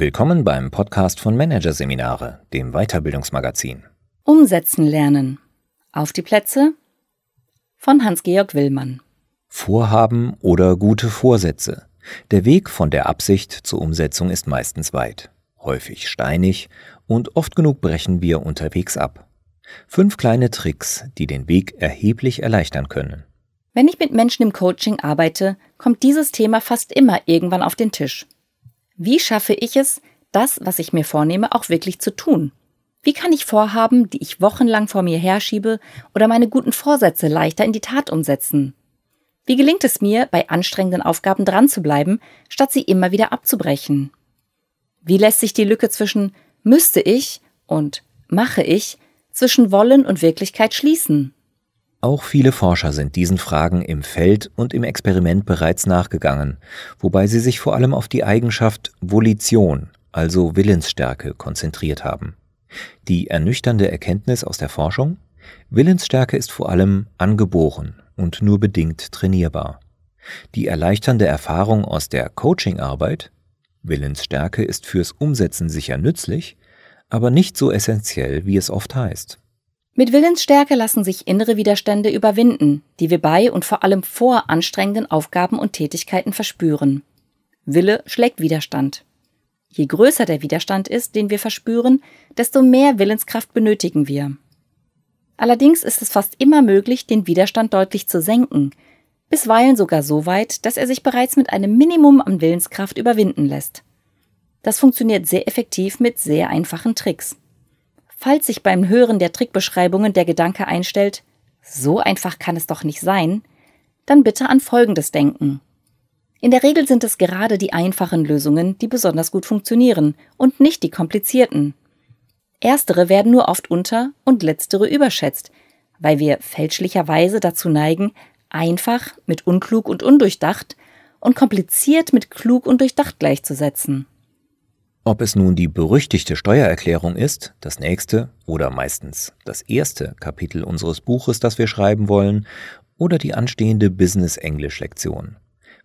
Willkommen beim Podcast von Managerseminare, dem Weiterbildungsmagazin. Umsetzen lernen. Auf die Plätze von Hans-Georg Willmann. Vorhaben oder gute Vorsätze. Der Weg von der Absicht zur Umsetzung ist meistens weit, häufig steinig und oft genug brechen wir unterwegs ab. Fünf kleine Tricks, die den Weg erheblich erleichtern können. Wenn ich mit Menschen im Coaching arbeite, kommt dieses Thema fast immer irgendwann auf den Tisch. Wie schaffe ich es, das, was ich mir vornehme, auch wirklich zu tun? Wie kann ich Vorhaben, die ich wochenlang vor mir herschiebe, oder meine guten Vorsätze leichter in die Tat umsetzen? Wie gelingt es mir, bei anstrengenden Aufgaben dran zu bleiben, statt sie immer wieder abzubrechen? Wie lässt sich die Lücke zwischen müsste ich und mache ich, zwischen Wollen und Wirklichkeit schließen? Auch viele Forscher sind diesen Fragen im Feld und im Experiment bereits nachgegangen, wobei sie sich vor allem auf die Eigenschaft Volition, also Willensstärke, konzentriert haben. Die ernüchternde Erkenntnis aus der Forschung? Willensstärke ist vor allem angeboren und nur bedingt trainierbar. Die erleichternde Erfahrung aus der Coachingarbeit? Willensstärke ist fürs Umsetzen sicher nützlich, aber nicht so essentiell, wie es oft heißt. Mit Willensstärke lassen sich innere Widerstände überwinden, die wir bei und vor allem vor anstrengenden Aufgaben und Tätigkeiten verspüren. Wille schlägt Widerstand. Je größer der Widerstand ist, den wir verspüren, desto mehr Willenskraft benötigen wir. Allerdings ist es fast immer möglich, den Widerstand deutlich zu senken, bisweilen sogar so weit, dass er sich bereits mit einem Minimum an Willenskraft überwinden lässt. Das funktioniert sehr effektiv mit sehr einfachen Tricks. Falls sich beim Hören der Trickbeschreibungen der Gedanke einstellt, so einfach kann es doch nicht sein, dann bitte an Folgendes denken. In der Regel sind es gerade die einfachen Lösungen, die besonders gut funktionieren und nicht die komplizierten. Erstere werden nur oft unter und letztere überschätzt, weil wir fälschlicherweise dazu neigen, einfach mit unklug und undurchdacht und kompliziert mit klug und durchdacht gleichzusetzen. Ob es nun die berüchtigte Steuererklärung ist, das nächste oder meistens das erste Kapitel unseres Buches, das wir schreiben wollen, oder die anstehende Business-Englisch-Lektion.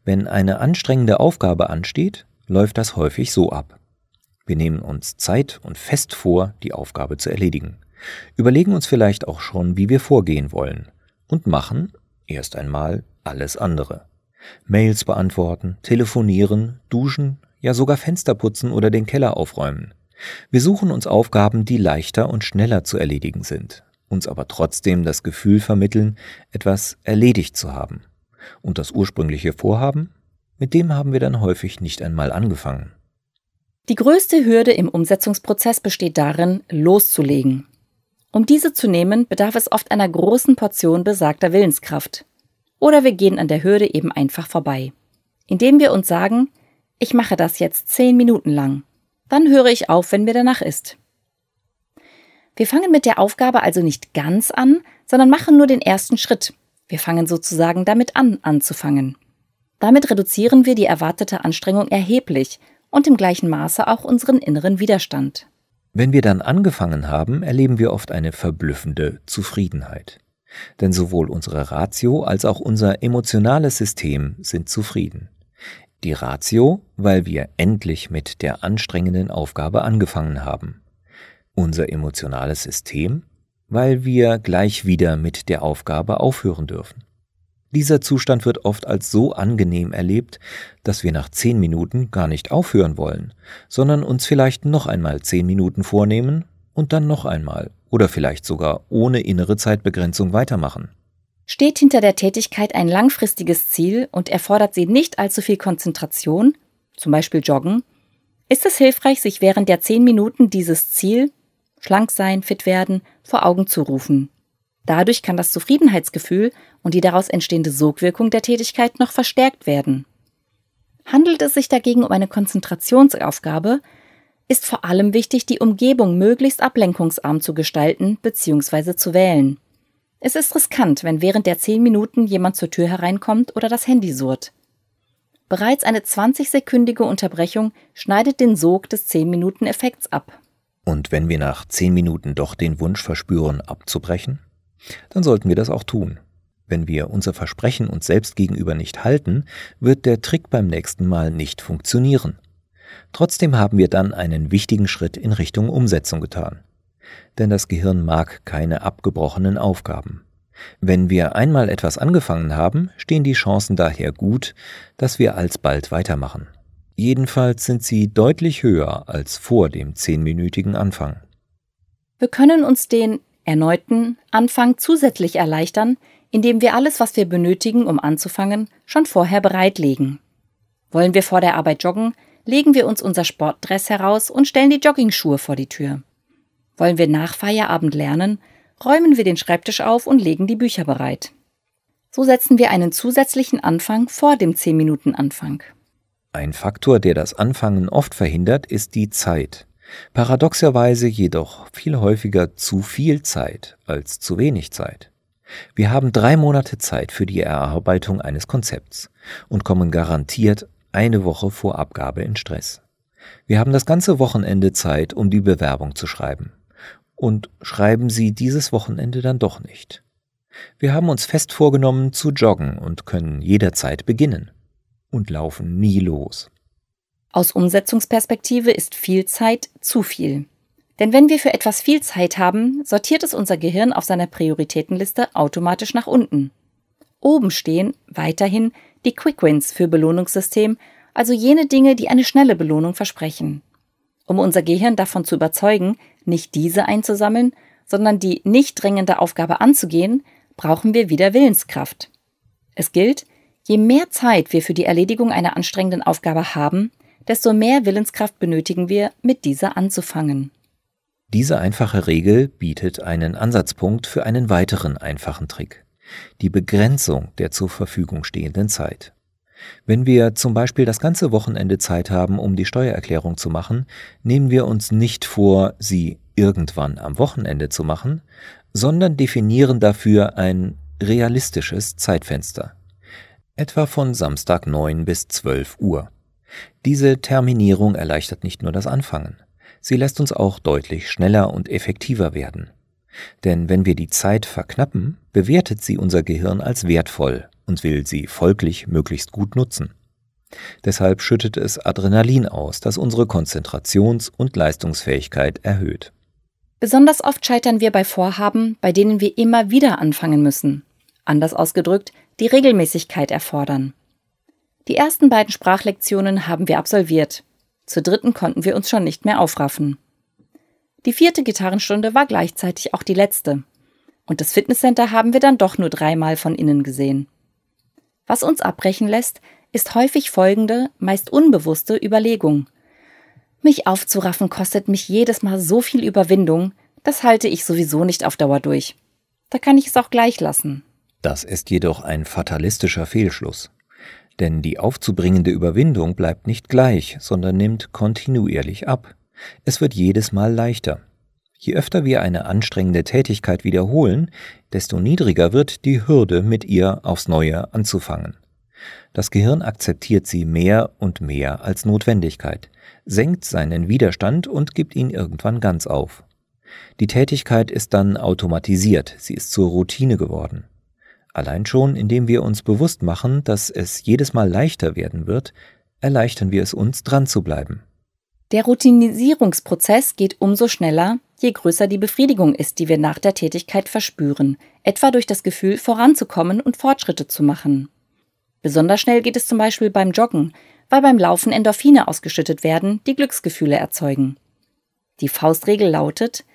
Wenn eine anstrengende Aufgabe ansteht, läuft das häufig so ab. Wir nehmen uns Zeit und fest vor, die Aufgabe zu erledigen, überlegen uns vielleicht auch schon, wie wir vorgehen wollen und machen erst einmal alles andere. Mails beantworten, telefonieren, duschen, ja sogar Fenster putzen oder den Keller aufräumen. Wir suchen uns Aufgaben, die leichter und schneller zu erledigen sind, uns aber trotzdem das Gefühl vermitteln, etwas erledigt zu haben. Und das ursprüngliche Vorhaben? Mit dem haben wir dann häufig nicht einmal angefangen. Die größte Hürde im Umsetzungsprozess besteht darin, loszulegen. Um diese zu nehmen, bedarf es oft einer großen Portion besagter Willenskraft. Oder wir gehen an der Hürde eben einfach vorbei. Indem wir uns sagen, ich mache das jetzt zehn Minuten lang. Dann höre ich auf, wenn mir danach ist. Wir fangen mit der Aufgabe also nicht ganz an, sondern machen nur den ersten Schritt. Wir fangen sozusagen damit an, anzufangen. Damit reduzieren wir die erwartete Anstrengung erheblich und im gleichen Maße auch unseren inneren Widerstand. Wenn wir dann angefangen haben, erleben wir oft eine verblüffende Zufriedenheit. Denn sowohl unsere Ratio als auch unser emotionales System sind zufrieden. Die Ratio, weil wir endlich mit der anstrengenden Aufgabe angefangen haben. Unser emotionales System, weil wir gleich wieder mit der Aufgabe aufhören dürfen. Dieser Zustand wird oft als so angenehm erlebt, dass wir nach zehn Minuten gar nicht aufhören wollen, sondern uns vielleicht noch einmal zehn Minuten vornehmen und dann noch einmal oder vielleicht sogar ohne innere Zeitbegrenzung weitermachen. Steht hinter der Tätigkeit ein langfristiges Ziel und erfordert sie nicht allzu viel Konzentration, zum Beispiel Joggen, ist es hilfreich, sich während der zehn Minuten dieses Ziel, schlank sein, fit werden, vor Augen zu rufen. Dadurch kann das Zufriedenheitsgefühl und die daraus entstehende Sogwirkung der Tätigkeit noch verstärkt werden. Handelt es sich dagegen um eine Konzentrationsaufgabe, ist vor allem wichtig, die Umgebung möglichst ablenkungsarm zu gestalten bzw. zu wählen. Es ist riskant, wenn während der zehn Minuten jemand zur Tür hereinkommt oder das Handy surrt. Bereits eine 20-sekündige Unterbrechung schneidet den Sog des 10-Minuten-Effekts ab. Und wenn wir nach 10 Minuten doch den Wunsch verspüren, abzubrechen, dann sollten wir das auch tun. Wenn wir unser Versprechen uns selbst gegenüber nicht halten, wird der Trick beim nächsten Mal nicht funktionieren. Trotzdem haben wir dann einen wichtigen Schritt in Richtung Umsetzung getan. Denn das Gehirn mag keine abgebrochenen Aufgaben. Wenn wir einmal etwas angefangen haben, stehen die Chancen daher gut, dass wir alsbald weitermachen. Jedenfalls sind sie deutlich höher als vor dem zehnminütigen Anfang. Wir können uns den erneuten Anfang zusätzlich erleichtern, indem wir alles, was wir benötigen, um anzufangen, schon vorher bereitlegen. Wollen wir vor der Arbeit joggen, legen wir uns unser Sportdress heraus und stellen die Joggingschuhe vor die Tür. Wollen wir nach Feierabend lernen, räumen wir den Schreibtisch auf und legen die Bücher bereit. So setzen wir einen zusätzlichen Anfang vor dem 10 Minuten Anfang. Ein Faktor, der das Anfangen oft verhindert, ist die Zeit. Paradoxerweise jedoch viel häufiger zu viel Zeit als zu wenig Zeit. Wir haben drei Monate Zeit für die Erarbeitung eines Konzepts und kommen garantiert eine Woche vor Abgabe in Stress. Wir haben das ganze Wochenende Zeit, um die Bewerbung zu schreiben. Und schreiben Sie dieses Wochenende dann doch nicht. Wir haben uns fest vorgenommen zu joggen und können jederzeit beginnen und laufen nie los. Aus Umsetzungsperspektive ist viel Zeit zu viel. Denn wenn wir für etwas viel Zeit haben, sortiert es unser Gehirn auf seiner Prioritätenliste automatisch nach unten. Oben stehen weiterhin die Quick Wins für Belohnungssystem, also jene Dinge, die eine schnelle Belohnung versprechen. Um unser Gehirn davon zu überzeugen, nicht diese einzusammeln, sondern die nicht drängende Aufgabe anzugehen, brauchen wir wieder Willenskraft. Es gilt, je mehr Zeit wir für die Erledigung einer anstrengenden Aufgabe haben, desto mehr Willenskraft benötigen wir, mit dieser anzufangen. Diese einfache Regel bietet einen Ansatzpunkt für einen weiteren einfachen Trick. Die Begrenzung der zur Verfügung stehenden Zeit. Wenn wir zum Beispiel das ganze Wochenende Zeit haben, um die Steuererklärung zu machen, nehmen wir uns nicht vor, sie irgendwann am Wochenende zu machen, sondern definieren dafür ein realistisches Zeitfenster. Etwa von Samstag 9 bis 12 Uhr. Diese Terminierung erleichtert nicht nur das Anfangen, sie lässt uns auch deutlich schneller und effektiver werden. Denn wenn wir die Zeit verknappen, bewertet sie unser Gehirn als wertvoll und will sie folglich möglichst gut nutzen. Deshalb schüttet es Adrenalin aus, das unsere Konzentrations- und Leistungsfähigkeit erhöht. Besonders oft scheitern wir bei Vorhaben, bei denen wir immer wieder anfangen müssen. Anders ausgedrückt, die Regelmäßigkeit erfordern. Die ersten beiden Sprachlektionen haben wir absolviert. Zur dritten konnten wir uns schon nicht mehr aufraffen. Die vierte Gitarrenstunde war gleichzeitig auch die letzte. Und das Fitnesscenter haben wir dann doch nur dreimal von innen gesehen. Was uns abbrechen lässt, ist häufig folgende, meist unbewusste Überlegung. Mich aufzuraffen kostet mich jedes Mal so viel Überwindung, das halte ich sowieso nicht auf Dauer durch. Da kann ich es auch gleich lassen. Das ist jedoch ein fatalistischer Fehlschluss. Denn die aufzubringende Überwindung bleibt nicht gleich, sondern nimmt kontinuierlich ab. Es wird jedes Mal leichter. Je öfter wir eine anstrengende Tätigkeit wiederholen, desto niedriger wird die Hürde, mit ihr aufs Neue anzufangen. Das Gehirn akzeptiert sie mehr und mehr als Notwendigkeit, senkt seinen Widerstand und gibt ihn irgendwann ganz auf. Die Tätigkeit ist dann automatisiert, sie ist zur Routine geworden. Allein schon, indem wir uns bewusst machen, dass es jedes Mal leichter werden wird, erleichtern wir es uns, dran zu bleiben. Der Routinisierungsprozess geht umso schneller, je größer die Befriedigung ist, die wir nach der Tätigkeit verspüren, etwa durch das Gefühl, voranzukommen und Fortschritte zu machen. Besonders schnell geht es zum Beispiel beim Joggen, weil beim Laufen Endorphine ausgeschüttet werden, die Glücksgefühle erzeugen. Die Faustregel lautet,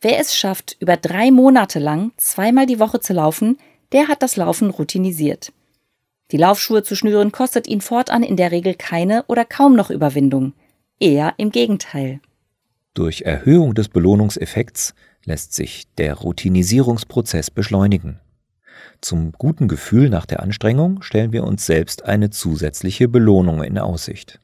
wer es schafft, über drei Monate lang zweimal die Woche zu laufen, der hat das Laufen routinisiert. Die Laufschuhe zu schnüren kostet ihn fortan in der Regel keine oder kaum noch Überwindung. Eher im Gegenteil. Durch Erhöhung des Belohnungseffekts lässt sich der Routinisierungsprozess beschleunigen. Zum guten Gefühl nach der Anstrengung stellen wir uns selbst eine zusätzliche Belohnung in Aussicht.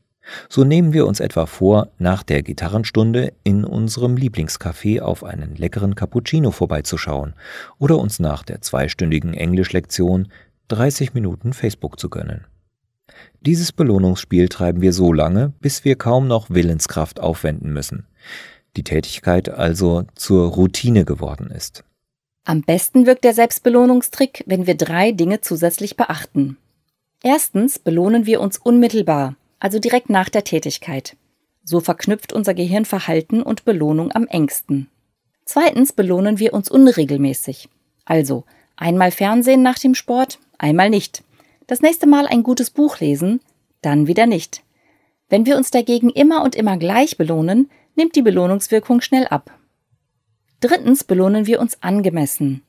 So nehmen wir uns etwa vor, nach der Gitarrenstunde in unserem Lieblingscafé auf einen leckeren Cappuccino vorbeizuschauen oder uns nach der zweistündigen Englischlektion 30 Minuten Facebook zu gönnen. Dieses Belohnungsspiel treiben wir so lange, bis wir kaum noch Willenskraft aufwenden müssen. Die Tätigkeit also zur Routine geworden ist. Am besten wirkt der Selbstbelohnungstrick, wenn wir drei Dinge zusätzlich beachten. Erstens belohnen wir uns unmittelbar, also direkt nach der Tätigkeit. So verknüpft unser Gehirn Verhalten und Belohnung am engsten. Zweitens belohnen wir uns unregelmäßig. Also einmal Fernsehen nach dem Sport, einmal nicht. Das nächste Mal ein gutes Buch lesen, dann wieder nicht. Wenn wir uns dagegen immer und immer gleich belohnen, nimmt die Belohnungswirkung schnell ab. Drittens belohnen wir uns angemessen.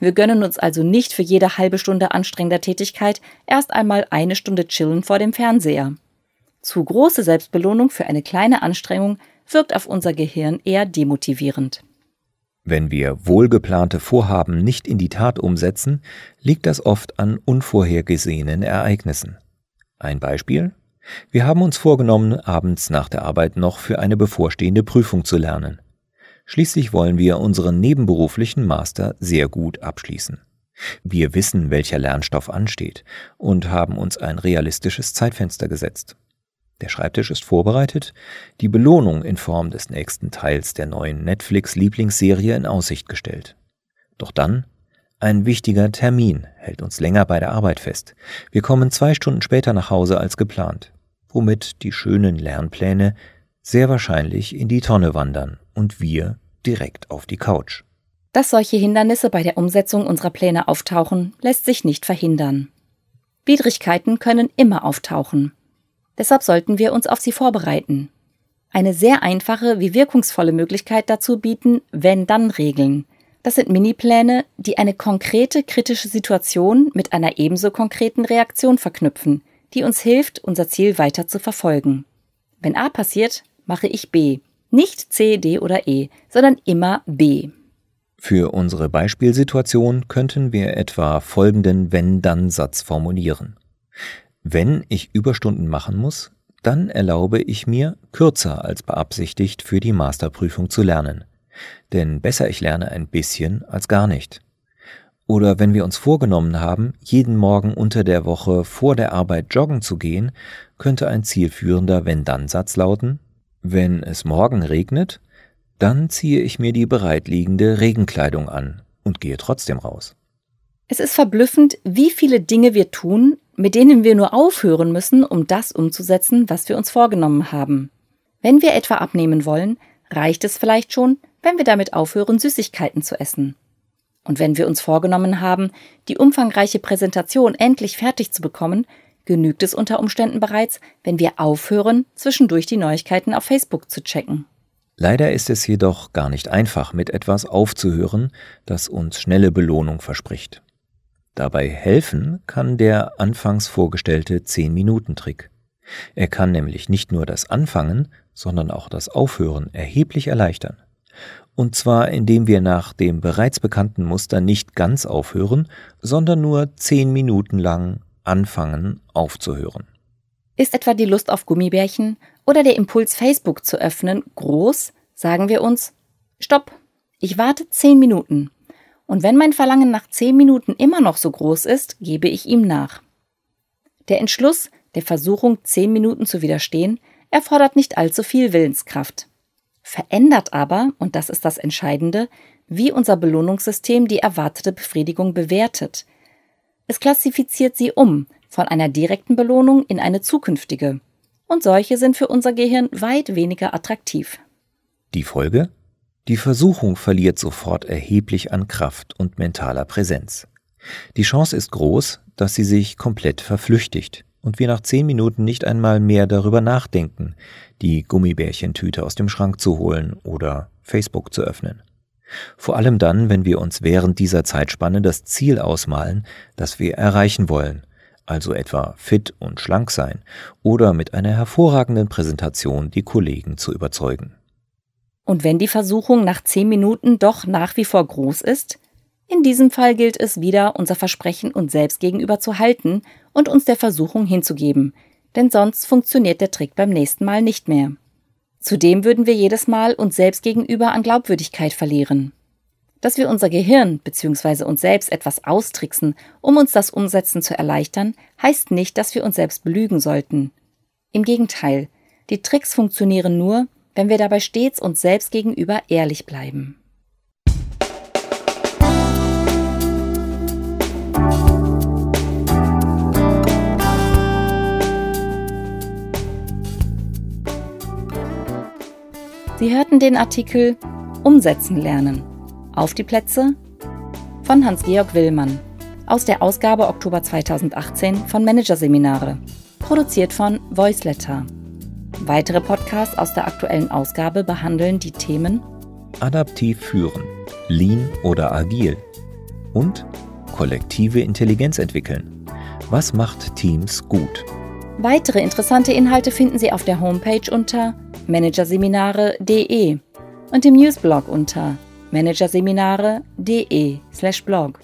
Wir gönnen uns also nicht für jede halbe Stunde anstrengender Tätigkeit erst einmal eine Stunde chillen vor dem Fernseher. Zu große Selbstbelohnung für eine kleine Anstrengung wirkt auf unser Gehirn eher demotivierend. Wenn wir wohlgeplante Vorhaben nicht in die Tat umsetzen, liegt das oft an unvorhergesehenen Ereignissen. Ein Beispiel? Wir haben uns vorgenommen, abends nach der Arbeit noch für eine bevorstehende Prüfung zu lernen. Schließlich wollen wir unseren nebenberuflichen Master sehr gut abschließen. Wir wissen, welcher Lernstoff ansteht und haben uns ein realistisches Zeitfenster gesetzt. Der Schreibtisch ist vorbereitet, die Belohnung in Form des nächsten Teils der neuen Netflix-Lieblingsserie in Aussicht gestellt. Doch dann, ein wichtiger Termin hält uns länger bei der Arbeit fest. Wir kommen zwei Stunden später nach Hause als geplant, womit die schönen Lernpläne sehr wahrscheinlich in die Tonne wandern und wir direkt auf die Couch. Dass solche Hindernisse bei der Umsetzung unserer Pläne auftauchen, lässt sich nicht verhindern. Widrigkeiten können immer auftauchen. Deshalb sollten wir uns auf sie vorbereiten. Eine sehr einfache wie wirkungsvolle Möglichkeit dazu bieten Wenn-Dann-Regeln. Das sind Minipläne, die eine konkrete kritische Situation mit einer ebenso konkreten Reaktion verknüpfen, die uns hilft, unser Ziel weiter zu verfolgen. Wenn A passiert, mache ich B. Nicht C, D oder E, sondern immer B. Für unsere Beispielsituation könnten wir etwa folgenden Wenn-Dann-Satz formulieren. Wenn ich Überstunden machen muss, dann erlaube ich mir, kürzer als beabsichtigt für die Masterprüfung zu lernen. Denn besser ich lerne ein bisschen als gar nicht. Oder wenn wir uns vorgenommen haben, jeden Morgen unter der Woche vor der Arbeit joggen zu gehen, könnte ein zielführender Wenn-Dann-Satz lauten, wenn es morgen regnet, dann ziehe ich mir die bereitliegende Regenkleidung an und gehe trotzdem raus. Es ist verblüffend, wie viele Dinge wir tun, mit denen wir nur aufhören müssen, um das umzusetzen, was wir uns vorgenommen haben. Wenn wir etwa abnehmen wollen, reicht es vielleicht schon, wenn wir damit aufhören, Süßigkeiten zu essen. Und wenn wir uns vorgenommen haben, die umfangreiche Präsentation endlich fertig zu bekommen, genügt es unter Umständen bereits, wenn wir aufhören, zwischendurch die Neuigkeiten auf Facebook zu checken. Leider ist es jedoch gar nicht einfach, mit etwas aufzuhören, das uns schnelle Belohnung verspricht. Dabei helfen kann der anfangs vorgestellte 10-Minuten-Trick. Er kann nämlich nicht nur das Anfangen, sondern auch das Aufhören erheblich erleichtern. Und zwar indem wir nach dem bereits bekannten Muster nicht ganz aufhören, sondern nur 10 Minuten lang anfangen aufzuhören. Ist etwa die Lust auf Gummibärchen oder der Impuls, Facebook zu öffnen, groß, sagen wir uns, Stopp, ich warte 10 Minuten und wenn mein Verlangen nach zehn Minuten immer noch so groß ist, gebe ich ihm nach. Der Entschluss, der Versuchung, zehn Minuten zu widerstehen, erfordert nicht allzu viel Willenskraft. Verändert aber, und das ist das Entscheidende, wie unser Belohnungssystem die erwartete Befriedigung bewertet. Es klassifiziert sie um von einer direkten Belohnung in eine zukünftige. Und solche sind für unser Gehirn weit weniger attraktiv. Die Folge? Die Versuchung verliert sofort erheblich an Kraft und mentaler Präsenz. Die Chance ist groß, dass sie sich komplett verflüchtigt und wir nach zehn Minuten nicht einmal mehr darüber nachdenken, die Gummibärchentüte aus dem Schrank zu holen oder Facebook zu öffnen. Vor allem dann, wenn wir uns während dieser Zeitspanne das Ziel ausmalen, das wir erreichen wollen, also etwa fit und schlank sein oder mit einer hervorragenden Präsentation die Kollegen zu überzeugen. Und wenn die Versuchung nach zehn Minuten doch nach wie vor groß ist, in diesem Fall gilt es wieder, unser Versprechen uns selbst gegenüber zu halten und uns der Versuchung hinzugeben, denn sonst funktioniert der Trick beim nächsten Mal nicht mehr. Zudem würden wir jedes Mal uns selbst gegenüber an Glaubwürdigkeit verlieren. Dass wir unser Gehirn bzw. uns selbst etwas austricksen, um uns das Umsetzen zu erleichtern, heißt nicht, dass wir uns selbst belügen sollten. Im Gegenteil, die Tricks funktionieren nur, wenn wir dabei stets uns selbst gegenüber ehrlich bleiben. Sie hörten den Artikel Umsetzen lernen. Auf die Plätze von Hans-Georg Willmann aus der Ausgabe Oktober 2018 von Managerseminare, produziert von Voiceletter. Weitere Podcasts aus der aktuellen Ausgabe behandeln die Themen Adaptiv führen, Lean oder Agil und kollektive Intelligenz entwickeln. Was macht Teams gut? Weitere interessante Inhalte finden Sie auf der Homepage unter managerseminare.de und im Newsblog unter managerseminare.de/blog.